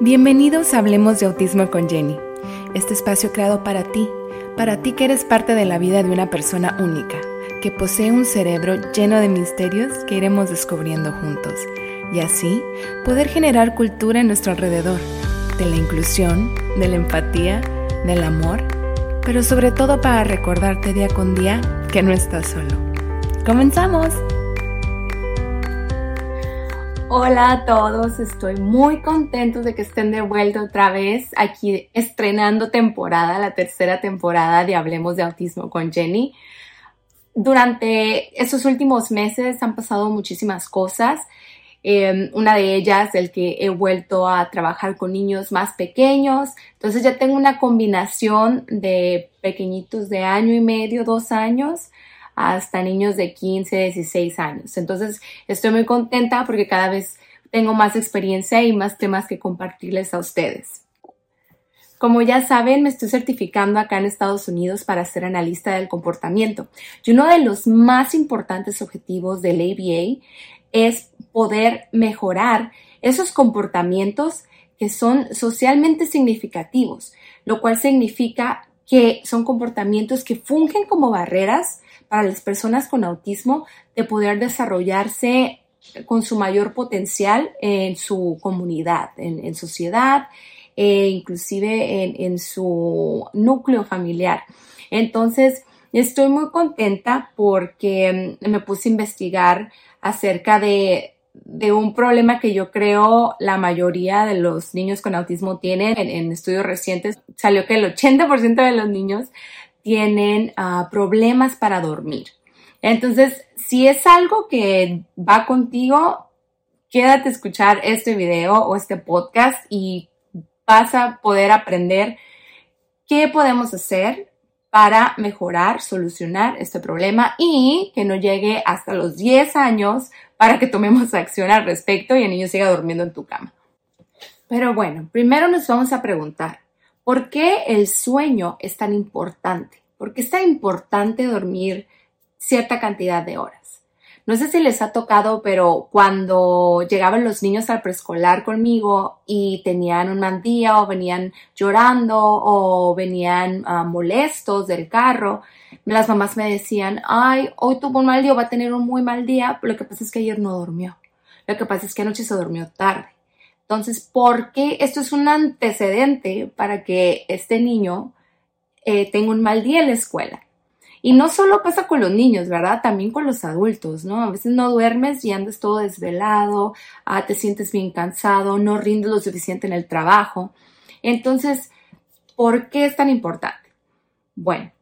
Bienvenidos a Hablemos de Autismo con Jenny, este espacio creado para ti, para ti que eres parte de la vida de una persona única, que posee un cerebro lleno de misterios que iremos descubriendo juntos, y así poder generar cultura en nuestro alrededor, de la inclusión, de la empatía, del amor, pero sobre todo para recordarte día con día que no estás solo. ¡Comenzamos! Hola a todos, estoy muy contento de que estén de vuelta otra vez aquí estrenando temporada, la tercera temporada de Hablemos de Autismo con Jenny. Durante estos últimos meses han pasado muchísimas cosas. Em, una de ellas, el que he vuelto a trabajar con niños más pequeños. Entonces ya tengo una combinación de pequeñitos de año y medio, dos años, hasta niños de 15, 16 años. Entonces, estoy muy contenta porque cada vez tengo más experiencia y más temas que compartirles a ustedes. Como ya saben, me estoy certificando acá en Estados Unidos para ser analista del comportamiento. Y uno de los más importantes objetivos del ABA es poder mejorar esos comportamientos que son socialmente significativos, lo cual significa que son comportamientos que fungen como barreras para las personas con autismo de poder desarrollarse con su mayor potencial en su comunidad, en, sociedad, e inclusive en, su núcleo familiar. Entonces, estoy muy contenta porque mm, me puse a investigar acerca de un problema que yo creo la mayoría de los niños con autismo tienen. En, estudios recientes salió que el 80% de los niños tienen ah, problemas para dormir. Entonces, si es algo que va contigo, quédate a escuchar este video o este podcast y vas a poder aprender qué podemos hacer para mejorar, solucionar este problema y que no llegue hasta los 10 años para que tomemos acción al respecto y el niño siga durmiendo en tu cama. Pero bueno, primero nos vamos a preguntar, ¿Por qué el sueño es tan importante? ¿Por qué es tan importante dormir cierta cantidad de horas? No sé si les ha tocado, pero cuando llegaban los niños al preescolar conmigo y tenían un mal día o venían llorando o venían ah, molestos del carro, las mamás me decían, ay, hoy tuvo un mal día, va a tener un muy mal día, lo que pasa es que ayer no durmió. Lo que pasa es que anoche se durmió tarde. Entonces, ¿por qué esto es un antecedente para que este niño eh, tenga un mal día en la escuela? Y no solo pasa con los niños, ¿verdad? También con los adultos, ¿no? A veces no duermes y andas todo desvelado, ah, te sientes bien cansado, no rindes lo suficiente en el trabajo. Entonces, ¿por qué es tan importante? Bueno,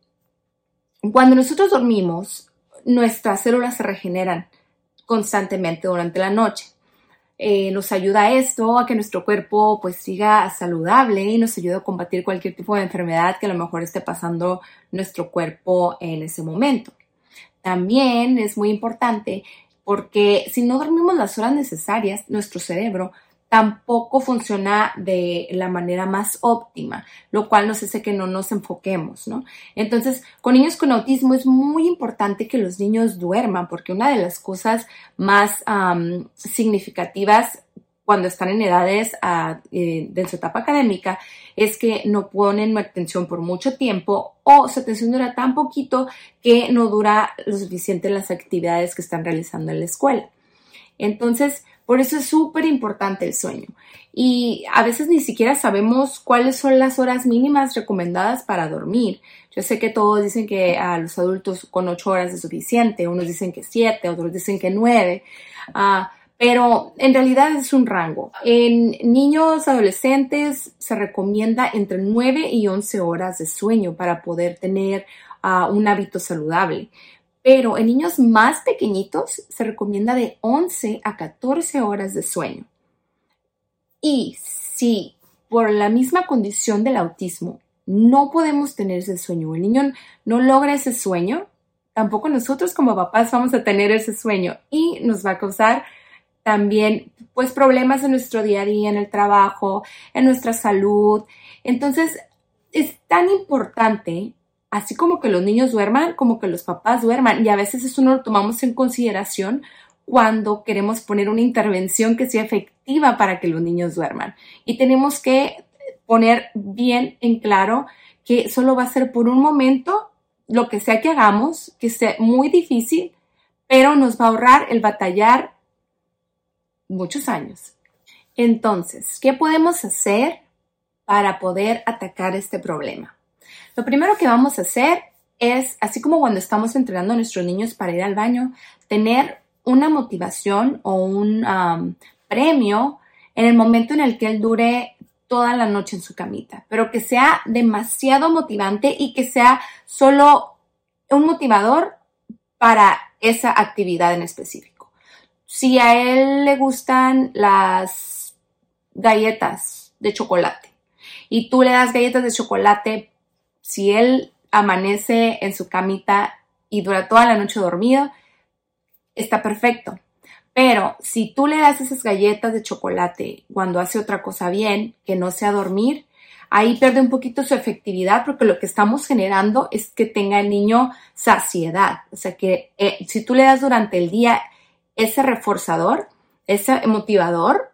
cuando nosotros dormimos, nuestras células se regeneran constantemente durante la noche. Eh, nos ayuda esto a que nuestro cuerpo pues siga saludable y nos ayuda a combatir cualquier tipo de enfermedad que a lo mejor esté pasando nuestro cuerpo en ese momento. También es muy importante porque si no dormimos las horas necesarias, nuestro cerebro tampoco funciona de la manera más óptima, lo cual nos hace que no nos enfoquemos, ¿no? Entonces, con niños con autismo es muy importante que los niños duerman, porque una de las cosas más significativas cuando están en edades ah, eh, de su etapa académica es que no ponen atención por mucho tiempo o su atención dura tan poquito que no dura lo suficiente las actividades que están realizando en la escuela. Entonces, por eso es súper importante el sueño. Y a veces ni siquiera sabemos cuáles son las horas mínimas recomendadas para dormir. Yo sé que todos dicen que a los adultos con ocho horas es suficiente, unos dicen que siete, otros dicen que nueve, ah, pero en realidad es un rango. En niños adolescentes se recomienda entre nueve y once horas de sueño para poder tener ah, un hábito saludable pero en niños más pequeñitos se recomienda de 11 a 14 horas de sueño. Y si por la misma condición del autismo no podemos tener ese sueño, el niño no logra ese sueño, tampoco nosotros como papás vamos a tener ese sueño y nos va a causar también pues problemas en nuestro día a día, en el trabajo, en nuestra salud. Entonces, es tan importante así como que los niños duerman, como que los papás duerman. Y a veces eso no lo tomamos en consideración cuando queremos poner una intervención que sea efectiva para que los niños duerman. Y tenemos que poner bien en claro que solo va a ser por un momento lo que sea que hagamos, que sea muy difícil, pero nos va a ahorrar el batallar muchos años. Entonces, ¿qué podemos hacer para poder atacar este problema? Lo primero que vamos a hacer es, así como cuando estamos entrenando a nuestros niños para ir al baño, tener una motivación o un um, premio en el momento en el que él dure toda la noche en su camita, pero que sea demasiado motivante y que sea solo un motivador para esa actividad en específico. Si a él le gustan las galletas de chocolate y tú le das galletas de chocolate, si él amanece en su camita y dura toda la noche dormido, está perfecto. Pero si tú le das esas galletas de chocolate cuando hace otra cosa bien, que no sea dormir, ahí pierde un poquito su efectividad porque lo que estamos generando es que tenga el niño saciedad. O sea que eh, si tú le das durante el día ese reforzador, ese motivador,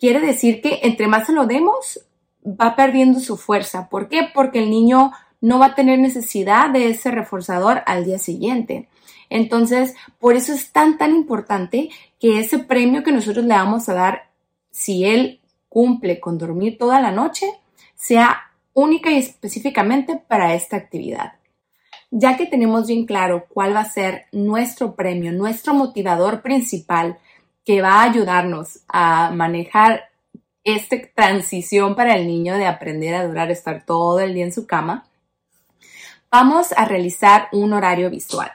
quiere decir que entre más lo demos, va perdiendo su fuerza. ¿Por qué? Porque el niño no va a tener necesidad de ese reforzador al día siguiente. Entonces, por eso es tan, tan importante que ese premio que nosotros le vamos a dar, si él cumple con dormir toda la noche, sea única y específicamente para esta actividad. Ya que tenemos bien claro cuál va a ser nuestro premio, nuestro motivador principal que va a ayudarnos a manejar esta transición para el niño de aprender a durar, estar todo el día en su cama, vamos a realizar un horario visual.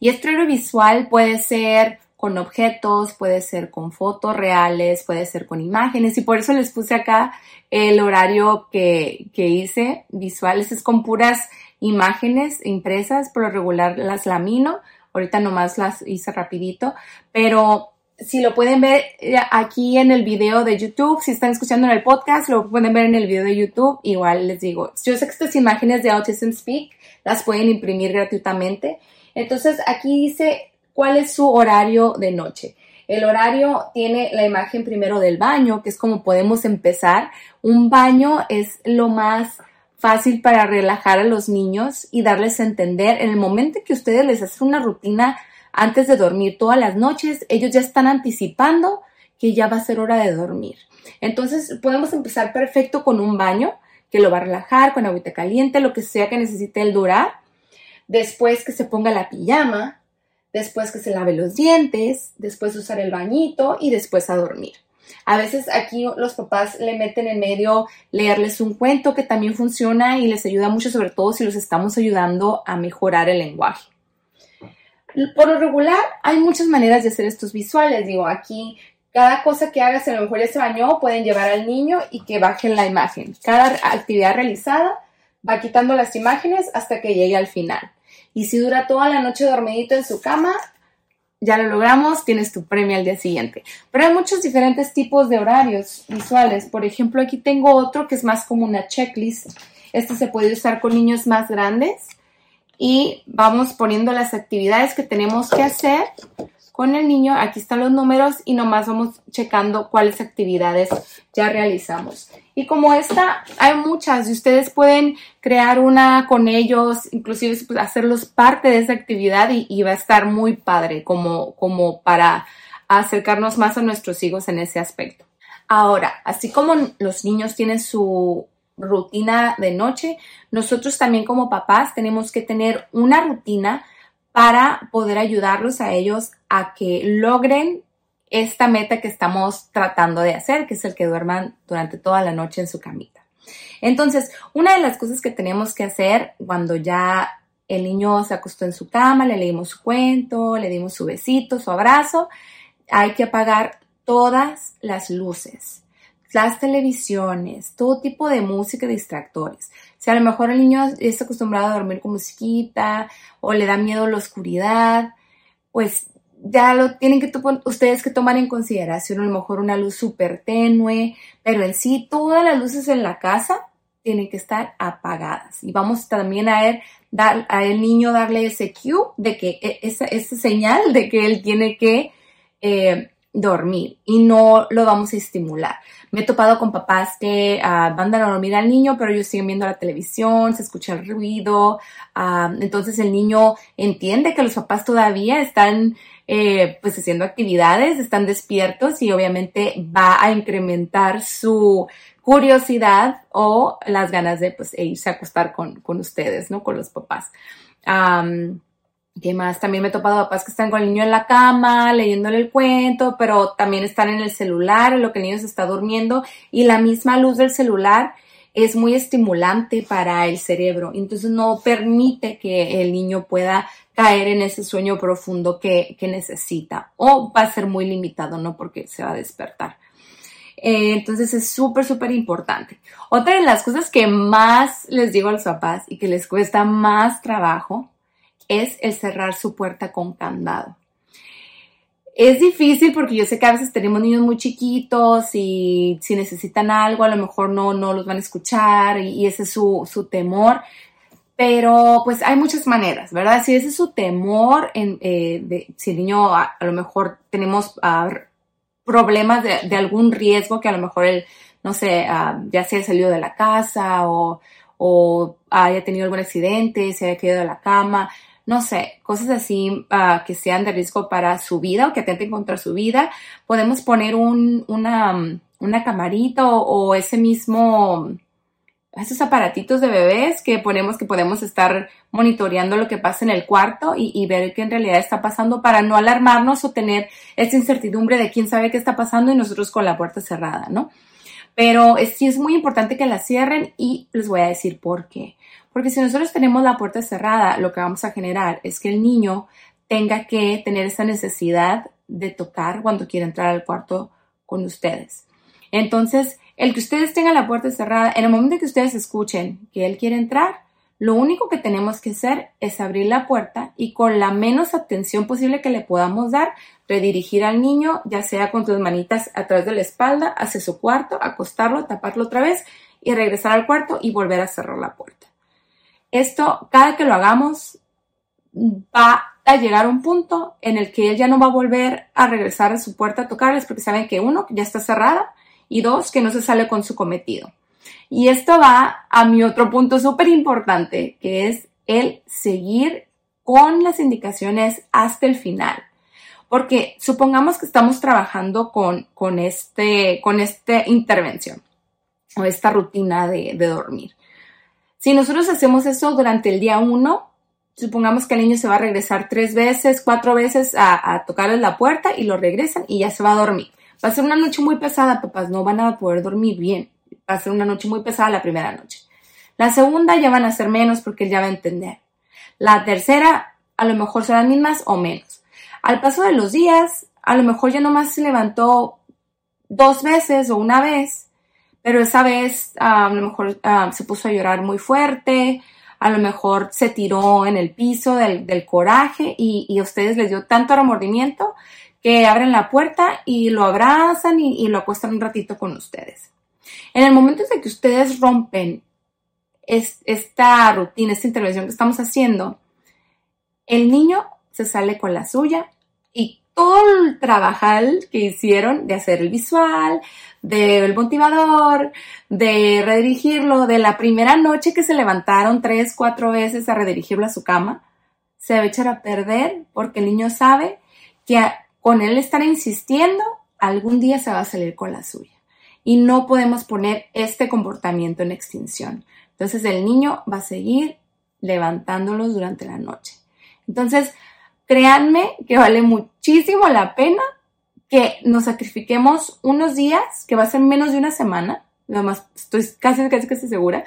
Y este horario visual puede ser con objetos, puede ser con fotos reales, puede ser con imágenes. Y por eso les puse acá el horario que, que hice visuales, es con puras imágenes impresas, por lo regular las lamino, ahorita nomás las hice rapidito, pero si lo pueden ver eh, aquí en el video de YouTube, si están escuchando en el podcast, lo pueden ver en el video de YouTube. Igual les digo, yo sé que estas imágenes de Autism Speak las pueden imprimir gratuitamente. Entonces aquí dice cuál es su horario de noche. El horario tiene la imagen primero del baño, que es como podemos empezar. Un baño es lo más fácil para relajar a los niños y darles a entender en el momento que ustedes les hacen una rutina antes de dormir todas las noches, ellos ya están anticipando que ya va a ser hora de dormir. Entonces podemos empezar perfecto con un baño que lo va a relajar con agüita caliente, lo que sea que necesite el durar después que se ponga la pijama, después que se lave los dientes, después usar el bañito y después a dormir. A veces aquí los papás le meten en medio leerles un cuento que también funciona y les ayuda mucho, sobre todo si los estamos ayudando a mejorar el lenguaje. Por lo regular, hay muchas maneras de hacer estos visuales. Digo, aquí cada cosa que hagas, a lo mejor ya se bañó, pueden llevar al niño y que bajen la imagen. Cada actividad realizada va quitando las imágenes hasta que llegue al final. Y si dura toda la noche dormidito en su cama, ya lo logramos, tienes tu premio al día siguiente. Pero hay muchos diferentes tipos de horarios visuales. Por ejemplo, aquí tengo otro que es más como una checklist. Este se puede usar con niños más grandes y vamos poniendo las actividades que tenemos que hacer con el niño. Aquí están los números y nomás vamos checando cuáles actividades ya realizamos. Y como esta, hay muchas y ustedes pueden crear una con ellos, inclusive pues, hacerlos parte de esa actividad y, va a estar muy padre como, como para acercarnos más a nuestros hijos en ese aspecto. Ahora, así como los niños tienen su rutina de noche, nosotros también como papás tenemos que tener una rutina para poder ayudarlos a ellos a que logren esta meta que estamos tratando de hacer, que es el que duerman durante toda la noche en su camita. Entonces, una de las cosas que tenemos que hacer cuando ya el niño se acostó en su cama, le leímos su cuento, le dimos su besito, su abrazo, hay que apagar todas las luces, las televisiones, todo tipo de música y distractores. Si a lo mejor el niño está acostumbrado a dormir con musiquita o le da miedo la oscuridad, pues ya lo tienen que ustedes que tomar en consideración a lo mejor una luz súper tenue, pero en sí todas las luces en la casa tienen que estar apagadas. Y vamos también a ver, dar, a el niño darle ese cue de que e, esa, esa señal de que él tiene que eh, dormir y no lo vamos a estimular. Me he topado con papás que uh, van a dormir al niño, pero ellos siguen viendo la televisión, se escucha el ruido, ah, entonces el niño entiende que los papás todavía están eh, pues haciendo actividades, están despiertos y obviamente va a incrementar su curiosidad o las ganas de pues, irse a acostar con, con ustedes, ¿no? Con los papás. ¿Qué más? También me he topado papás que están con el niño en la cama, leyéndole el cuento, pero también están en el celular, en lo que el niño se está durmiendo, y la misma luz del celular es muy estimulante para el cerebro. Entonces no permite que el niño pueda caer en ese sueño profundo que, que necesita. O va a ser muy limitado, ¿no? Porque se va a despertar. Eh, entonces es súper, súper importante. Otra de las cosas que más les digo a los papás y que les cuesta más trabajo es el cerrar su puerta con candado. Es difícil porque yo sé que a veces tenemos niños muy chiquitos y si necesitan algo a lo mejor no, no los van a escuchar y, ese es su, su, temor. Pero pues hay muchas maneras, ¿verdad? Si ese es su temor, eh, si el niño a, lo mejor tenemos uh, problemas de, algún riesgo que a lo mejor él, no sé, uh, ya se haya salido de la casa o, o haya tenido algún accidente, se haya caído de la cama, no sé, cosas así uh, que sean de riesgo para su vida o que atenten contra su vida, podemos poner un, una, una camarita o, ese mismo, esos aparatitos de bebés que ponemos que podemos estar monitoreando lo que pasa en el cuarto y, y, ver qué en realidad está pasando para no alarmarnos o tener esa incertidumbre de quién sabe qué está pasando y nosotros con la puerta cerrada, ¿no? Pero sí es muy importante que la cierren y les voy a decir por qué. Porque si nosotros tenemos la puerta cerrada, lo que vamos a generar es que el niño tenga que tener esa necesidad de tocar cuando quiere entrar al cuarto con ustedes. Entonces, el que ustedes tengan la puerta cerrada, en el momento que ustedes escuchen que él quiere entrar, lo único que tenemos que hacer es abrir la puerta y con la menos atención posible que le podamos dar, redirigir al niño, ya sea con tus manitas atrás de la espalda, hacia su cuarto, acostarlo, taparlo otra vez y regresar al cuarto y volver a cerrar la puerta. Esto, cada que lo hagamos, va a llegar a un punto en el que él ya no va a volver a regresar a su puerta a tocarles porque saben que uno, ya está cerrada y dos, que no se sale con su cometido. Y esto va a mi otro punto súper importante, que es el seguir con las indicaciones hasta el final. Porque supongamos que estamos trabajando con, con, este, con esta intervención o esta rutina de, de dormir. Si nosotros hacemos eso durante el día uno, supongamos que el niño se va a regresar tres veces, cuatro veces a, a tocarles la puerta y lo regresan y ya se va a dormir. Va a ser una noche muy pesada, papás, no van a poder dormir bien. Va a ser una noche muy pesada la primera noche. La segunda ya van a ser menos porque él ya va a entender. La tercera, a lo mejor serán mismas o menos. Al paso de los días, a lo mejor ya nomás se levantó dos veces o una vez pero esa vez a lo mejor se puso a llorar muy fuerte, a lo mejor se tiró en el piso del, coraje y, a ustedes les dio tanto remordimiento que abren la puerta y lo abrazan y, lo acuestan un ratito con ustedes. En el momento en que ustedes rompen esta rutina, esta intervención que estamos haciendo, el niño se sale con la suya y todo el trabajo que hicieron de hacer el visual, del motivador, de redirigirlo, de la primera noche que se levantaron tres, cuatro veces a redirigirlo a su cama, se va a echar a perder porque el niño sabe que con él estar insistiendo, algún día se va a salir con la suya. Y no podemos poner este comportamiento en extinción. Entonces el niño va a seguir levantándolos durante la noche. Entonces, créanme que vale muchísimo la pena que nos sacrifiquemos unos días, que va a ser menos de una semana, nada más estoy casi, casi, casi segura,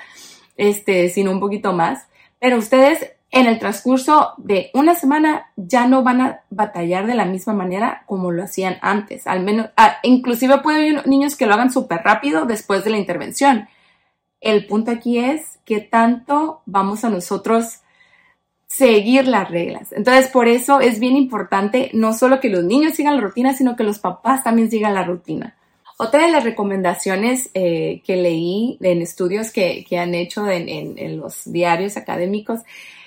este, sino un poquito más, pero ustedes en el transcurso de una semana ya no van a batallar de la misma manera como lo hacían antes, al menos, ah, inclusive puede haber niños que lo hagan súper rápido después de la intervención. El punto aquí es que tanto vamos a nosotros seguir las reglas. Entonces, por eso es bien importante no solo que los niños sigan la rutina, sino que los papás también sigan la rutina. Otra de las recomendaciones eh, que leí en estudios que, han hecho en, los diarios académicos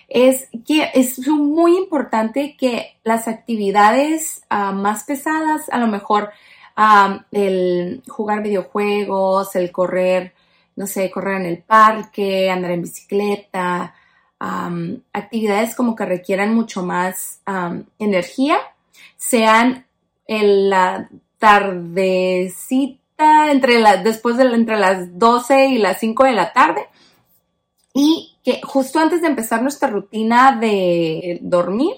es que es muy importante que las actividades ah, más pesadas, a lo mejor ah, el jugar videojuegos, el correr, no sé, correr en el parque, andar en bicicleta, actividades como que requieran mucho más energía, sean en la tardecita, entre la, después de entre las 12 y las 5 de la tarde, y que justo antes de empezar nuestra rutina de dormir,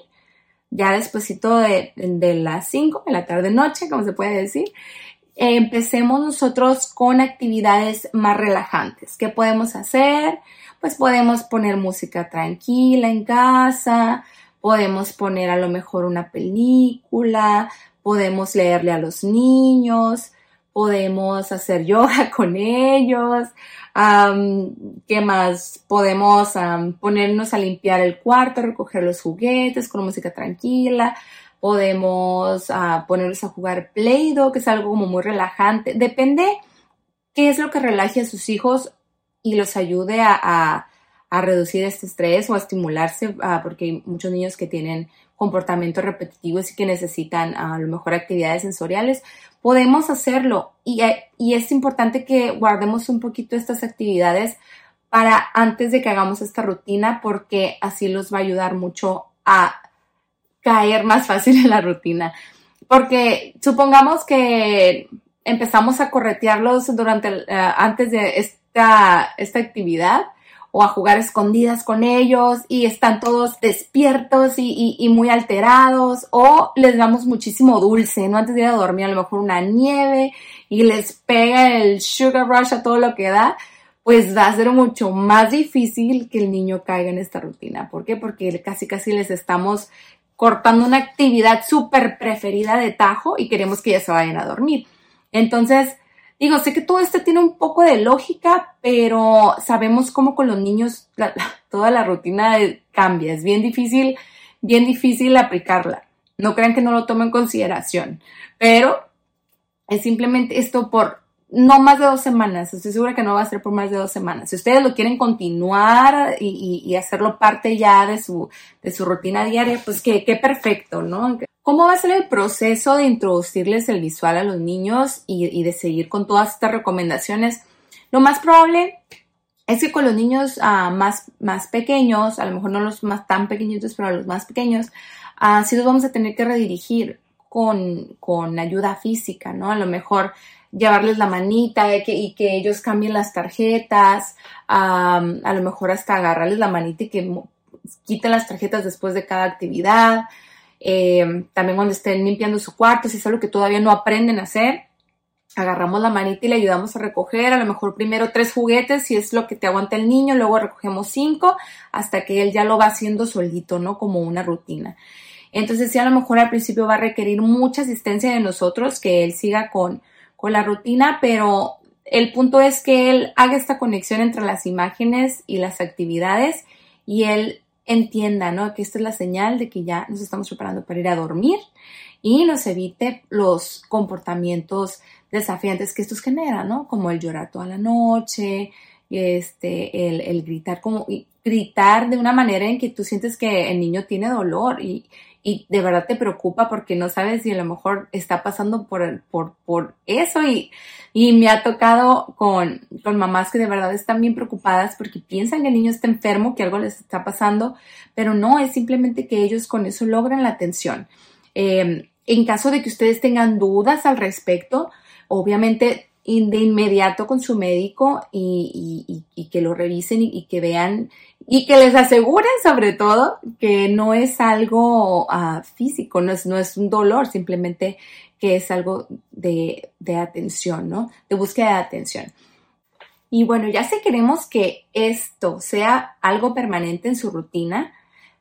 ya despuesito de, de las 5 de la tarde-noche, como se puede decir, empecemos nosotros con actividades más relajantes. ¿Qué podemos hacer? Pues podemos poner música tranquila en casa, podemos poner a lo mejor una película, podemos leerle a los niños, podemos hacer yoga con ellos, ¿qué más? Podemos ponernos a limpiar el cuarto, recoger los juguetes con música tranquila, podemos uh, ponernos a jugar Play-Doh, que es algo como muy relajante. Depende qué es lo que relaje a sus hijos y los ayude a, reducir este estrés o a estimularse, ah, porque hay muchos niños que tienen comportamientos repetitivos y que necesitan a lo mejor actividades sensoriales, podemos hacerlo y, eh, y es importante que guardemos un poquito estas actividades para antes de que hagamos esta rutina porque así los va a ayudar mucho a caer más fácil en la rutina. Porque supongamos que empezamos a corretearlos durante eh, antes de esta, actividad o a jugar escondidas con ellos y están todos despiertos y, muy alterados o les damos muchísimo dulce, ¿no? Antes de ir a dormir a lo mejor una nieve y les pega el sugar rush a todo lo que da, pues va a ser mucho más difícil que el niño caiga en esta rutina. ¿Por qué? Porque casi casi les estamos cortando una actividad súper preferida de tajo y queremos que ya se vayan a dormir. Entonces, digo, sé que todo esto tiene un poco de lógica, pero sabemos cómo con los niños toda la rutina cambia. Es bien difícil, bien difícil aplicarla. No crean que no lo tomo en consideración, pero es simplemente esto por no más de dos semanas. Estoy segura que no va a ser por más de dos semanas. Si ustedes lo quieren continuar y, hacerlo parte ya de su, de su rutina diaria, pues qué, qué perfecto, ¿no? ¿Cómo va a ser el proceso de introducirles el visual a los niños y, de seguir con todas estas recomendaciones? Lo más probable es que con los niños ah, más, más pequeños, a lo mejor no los más tan pequeñitos, pero los más pequeños, uh, sí los vamos a tener que redirigir con, con ayuda física, ¿no? A lo mejor llevarles la manita y que, ellos cambien las tarjetas, a lo mejor hasta agarrarles la manita y que quiten las tarjetas después de cada actividad. Eh, también cuando estén limpiando su cuarto, si es algo que todavía no aprenden a hacer, agarramos la manita y le ayudamos a recoger, a lo mejor primero tres juguetes, si es lo que te aguanta el niño, luego recogemos cinco, hasta que él ya lo va haciendo solito, ¿no? Como una rutina. Entonces, sí, a lo mejor al principio va a requerir mucha asistencia de nosotros, que él siga con, con la rutina, pero el punto es que él haga esta conexión entre las imágenes y las actividades y él entienda, ¿no? Que esta es la señal de que ya nos estamos preparando para ir a dormir y nos evite los comportamientos desafiantes que estos generan, ¿no? Como el llorar toda la noche, este, el, el gritar como, gritar de una manera en que tú sientes que el niño tiene dolor y, y de verdad te preocupa porque no sabes si a lo mejor está pasando por, por, por eso y, y me ha tocado con, con mamás que de verdad están bien preocupadas porque piensan que el niño está enfermo, que algo les está pasando, pero no, es simplemente que ellos con eso logran la atención. Em, en caso de que ustedes tengan dudas al respecto, obviamente de inmediato con su médico y, que lo revisen y, que vean y que les aseguren sobre todo que no es algo ah, físico, no es, no es un dolor, simplemente que es algo de, de atención, ¿no? De búsqueda de atención. Y bueno, ya si queremos que esto sea algo permanente en su rutina,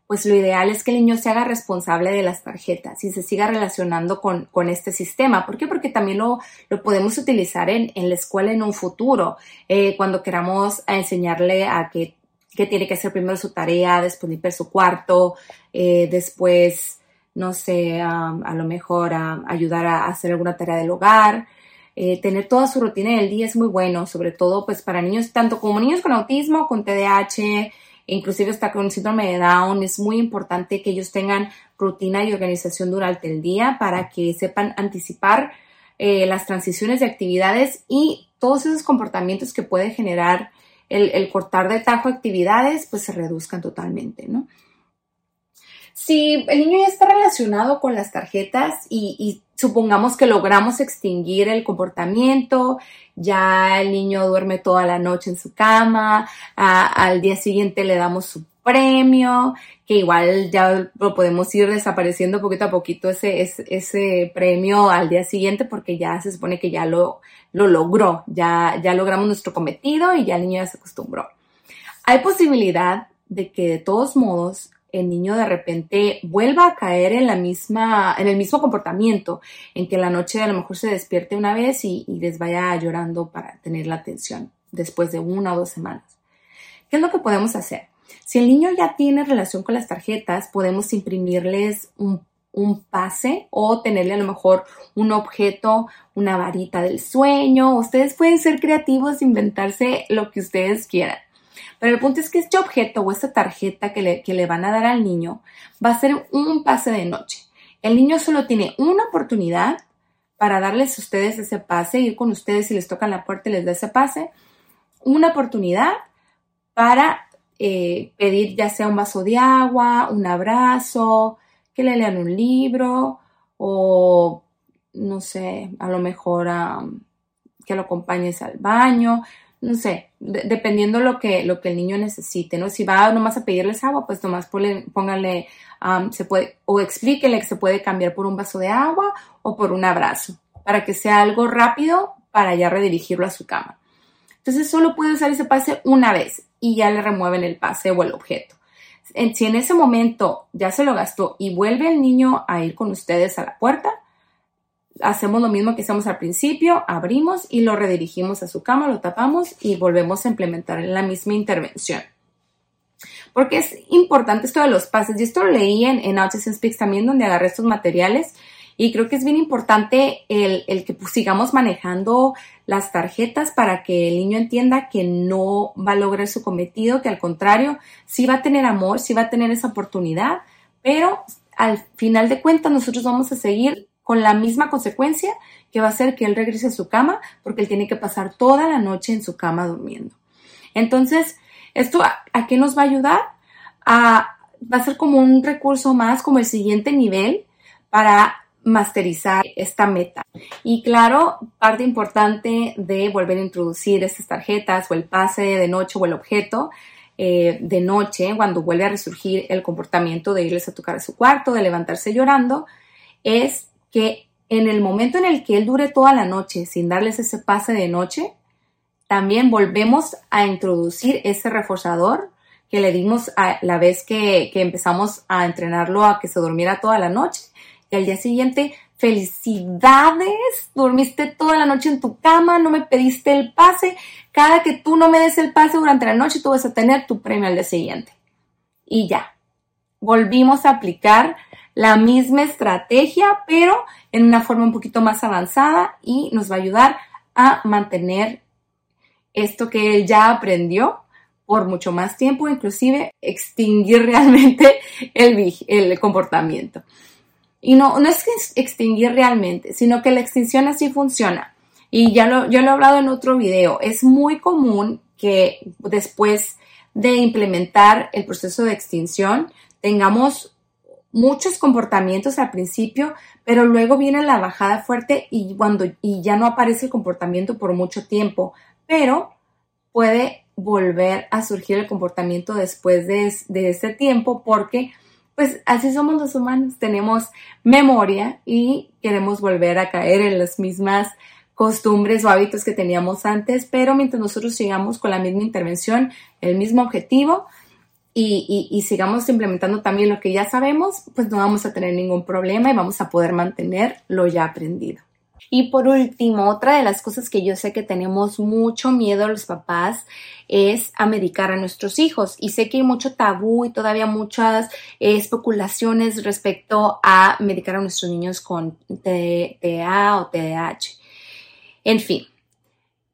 pues lo ideal es que el niño se haga responsable de las tarjetas y se siga relacionando con, este sistema. ¿Por qué? Porque también lo, lo podemos utilizar en, la escuela en un futuro, eh, cuando queramos enseñarle a que, tiene que hacer primero su tarea, después limpiar su cuarto, eh, después, no sé, a lo mejor ayudar a hacer alguna tarea del hogar. Eh, tener toda su rutina del día es muy bueno, sobre todo pues para niños, tanto como niños con autismo, con TDAH, inclusive está con síndrome de Down, es muy importante que ellos tengan rutina y organización durante el día para que sepan anticipar eh, las transiciones de actividades y todos esos comportamientos que puede generar el, cortar de tajo actividades, pues se reduzcan totalmente, ¿no? Si el niño ya está relacionado con las tarjetas y, supongamos que logramos extinguir el comportamiento, ya el niño duerme toda la noche en su cama, al día siguiente le damos su premio, que igual ya lo podemos ir desapareciendo poquito a poquito ese, ese, ese, premio al día siguiente porque ya se supone que ya lo, lo logró, ya, ya logramos nuestro cometido y ya el niño ya se acostumbró. Hay posibilidad de que de todos modos el niño de repente vuelva a caer en la misma, en el mismo comportamiento, en que la noche a lo mejor se despierte una vez y, les vaya llorando para tener la atención después de una o dos semanas. ¿Qué es lo que podemos hacer? Si el niño ya tiene relación con las tarjetas, podemos imprimirles un, pase o tenerle a lo mejor un objeto, una varita del sueño. Ustedes pueden ser creativos, inventarse lo que ustedes quieran. Pero el punto es que este objeto o esta tarjeta que le, que le van a dar al niño va a ser un pase de noche. El niño solo tiene una oportunidad para darles a ustedes ese pase, ir con ustedes si les tocan la puerta y les da ese pase, una oportunidad para eh, pedir ya sea un vaso de agua, un abrazo, que le lean un libro o, no sé, a lo mejor que lo acompañes al baño, no sé, dependiendo lo que, lo que el niño necesite, ¿no? Si va nomás a pedirles agua, pues nomás póngale, se puede, o explíquele que se puede cambiar por un vaso de agua o por un abrazo, para que sea algo rápido para ya redirigirlo a su cama. Entonces solo puede usar ese pase una vez y ya le remueven el pase o el objeto. Si en ese momento ya se lo gastó y vuelve el niño a ir con ustedes a la puerta, hacemos lo mismo que hicimos al principio, abrimos y lo redirigimos a su cama, lo tapamos y volvemos a implementar la misma intervención. Porque es importante esto de los pases, y esto lo leí en, en Autism Speaks también, donde agarré estos materiales y creo que es bien importante el, que pues, sigamos manejando las tarjetas para que el niño entienda que no va a lograr su cometido, que al contrario, sí va a tener amor, sí va a tener esa oportunidad, pero al final de cuentas nosotros vamos a seguir con la misma consecuencia que va a ser que él regrese a su cama porque él tiene que pasar toda la noche en su cama durmiendo. Entonces, ¿esto a, qué nos va a ayudar? A, va a ser como un recurso más, como el siguiente nivel para masterizar esta meta. Y claro, parte importante de volver a introducir estas tarjetas o el pase de noche o el objeto eh, de noche, cuando vuelve a resurgir el comportamiento de irles a tocar a su cuarto, de levantarse llorando, es que en el momento en el que él dure toda la noche sin darles ese pase de noche, también volvemos a introducir ese reforzador que le dimos a la vez que, que empezamos a entrenarlo a que se durmiera toda la noche y al día siguiente, felicidades, dormiste toda la noche en tu cama, no me pediste el pase. Cada que tú no me des el pase durante la noche, tú vas a tener tu premio al día siguiente. Y ya, volvimos a aplicar la misma estrategia, pero en una forma un poquito más avanzada y nos va a ayudar a mantener esto que él ya aprendió por mucho más tiempo, inclusive extinguir realmente el, el comportamiento. Y no, no es extinguir realmente, sino que la extinción así funciona. Y ya yo lo he hablado en otro video. Es muy común que después de implementar el proceso de extinción tengamos muchos comportamientos al principio, pero luego viene la bajada fuerte y cuando y ya no aparece el comportamiento por mucho tiempo, pero puede volver a surgir el comportamiento después de, ese tiempo porque pues así somos los humanos, tenemos memoria y queremos volver a caer en las mismas costumbres o hábitos que teníamos antes, pero mientras nosotros sigamos con la misma intervención, el mismo objetivo y, sigamos implementando también lo que ya sabemos, pues no vamos a tener ningún problema y vamos a poder mantener lo ya aprendido. Y por último, otra de las cosas que yo sé que tenemos mucho miedo los papás es a medicar a nuestros hijos. Y sé que hay mucho tabú y todavía muchas eh, especulaciones respecto a medicar a nuestros niños con TDA o TDAH. En fin,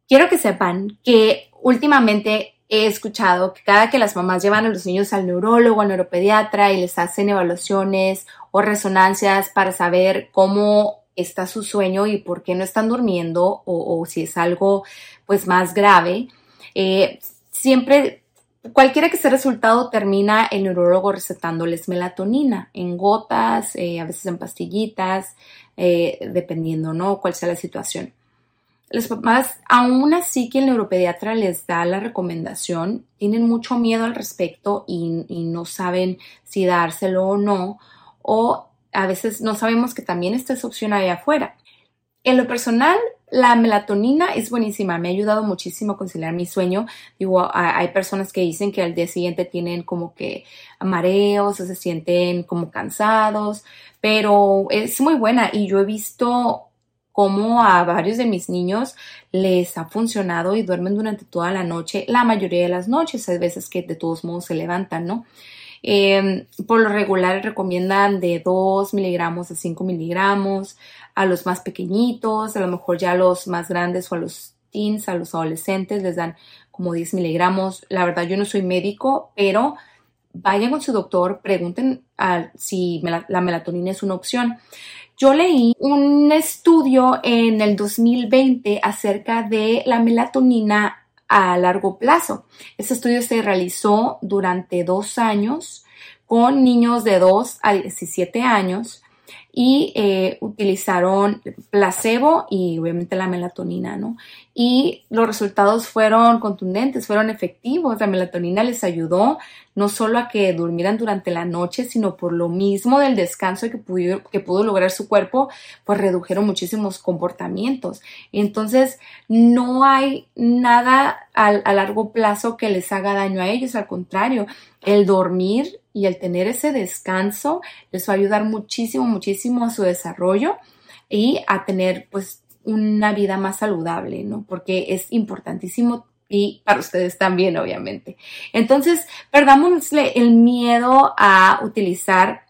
quiero que sepan que últimamente he escuchado que cada que las mamás llevan a los niños al neurólogo, al neuropediatra y les hacen evaluaciones o resonancias para saber cómo está su sueño y por qué no están durmiendo o, si es algo pues más grave, eh, siempre cualquiera que sea el resultado termina el neurólogo recetándoles melatonina en gotas, eh, a veces en pastillitas, eh, dependiendo, ¿no? Cuál sea la situación. Los papás, aún así que el neuropediatra les da la recomendación, tienen mucho miedo al respecto y, no saben si dárselo o no, o a veces no sabemos que también está esa opción ahí afuera. En lo personal, la melatonina es buenísima, me ha ayudado muchísimo a conciliar mi sueño. Digo, hay personas que dicen que al día siguiente tienen como que mareos o se sienten como cansados, pero es muy buena y yo he visto cómo a varios de mis niños les ha funcionado y duermen durante toda la noche, la mayoría de las noches, hay veces que de todos modos se levantan, ¿no? Em, por lo regular recomiendan de 2 miligramos a 5 miligramos a los más pequeñitos, a lo mejor ya a los más grandes o a los teens, a los adolescentes les dan como 10 miligramos. La verdad yo no soy médico, pero vayan con su doctor, pregunten si la melatonina es una opción. Yo leí un estudio en el 2020 acerca de la melatonina a largo plazo. Este estudio se realizó durante dos años con niños de 2 a 17 años y eh, utilizaron placebo y obviamente la melatonina, ¿no? Y los resultados fueron contundentes, fueron efectivos. La melatonina les ayudó no solo a que durmieran durante la noche, sino por lo mismo del descanso que, pudo, que pudo lograr su cuerpo, pues redujeron muchísimos comportamientos. Entonces, no hay nada a, a largo plazo que les haga daño a ellos, al contrario, el dormir y el tener ese descanso les va a ayudar muchísimo, muchísimo a su desarrollo y a tener pues una vida más saludable, ¿no? Porque es importantísimo y para ustedes también, obviamente. Entonces, perdámosle el miedo a utilizar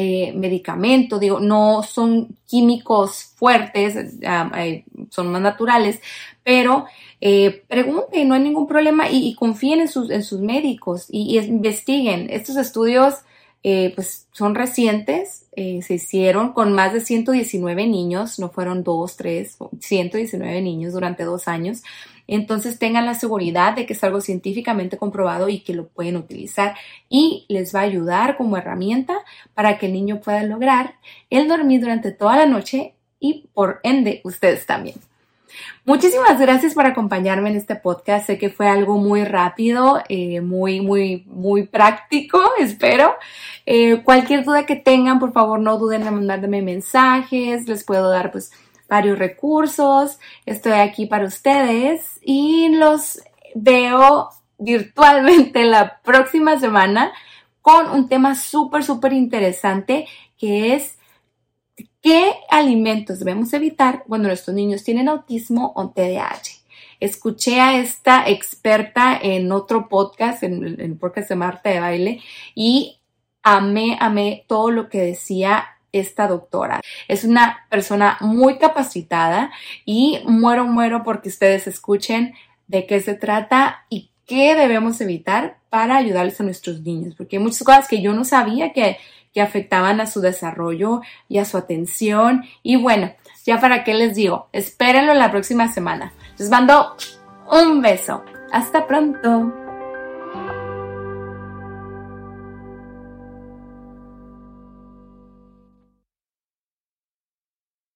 eh, medicamento, digo, no son químicos fuertes, eh, son más naturales, pero eh, pregunten, no hay ningún problema y, confíen en sus, en sus médicos y, investiguen. Estos estudios eh, pues son recientes, se hicieron con más de 119 niños, no fueron dos, tres, 119 niños durante dos años. Entonces tengan la seguridad de que es algo científicamente comprobado y que lo pueden utilizar y les va a ayudar como herramienta para que el niño pueda lograr el dormir durante toda la noche y por ende ustedes también. Muchísimas gracias por acompañarme en este podcast. Sé que fue algo muy rápido, eh, muy, muy, muy práctico, espero. Eh, cualquier duda que tengan, por favor, no duden en mandarme mensajes. Les puedo dar, pues, varios recursos. Estoy aquí para ustedes y los veo virtualmente la próxima semana con un tema súper, súper interesante que es qué alimentos debemos evitar cuando nuestros niños tienen autismo o TDAH. Escuché a esta experta en otro podcast, en el podcast de Marta de Baile, y amé, amé todo lo que decía esta doctora. Es una persona muy capacitada y muero, muero porque ustedes escuchen de qué se trata y qué debemos evitar para ayudarles a nuestros niños, porque hay muchas cosas que yo no sabía que, que afectaban a su desarrollo y a su atención. Y bueno, ya para qué les digo, espérenlo la próxima semana. Les mando un beso. Hasta pronto.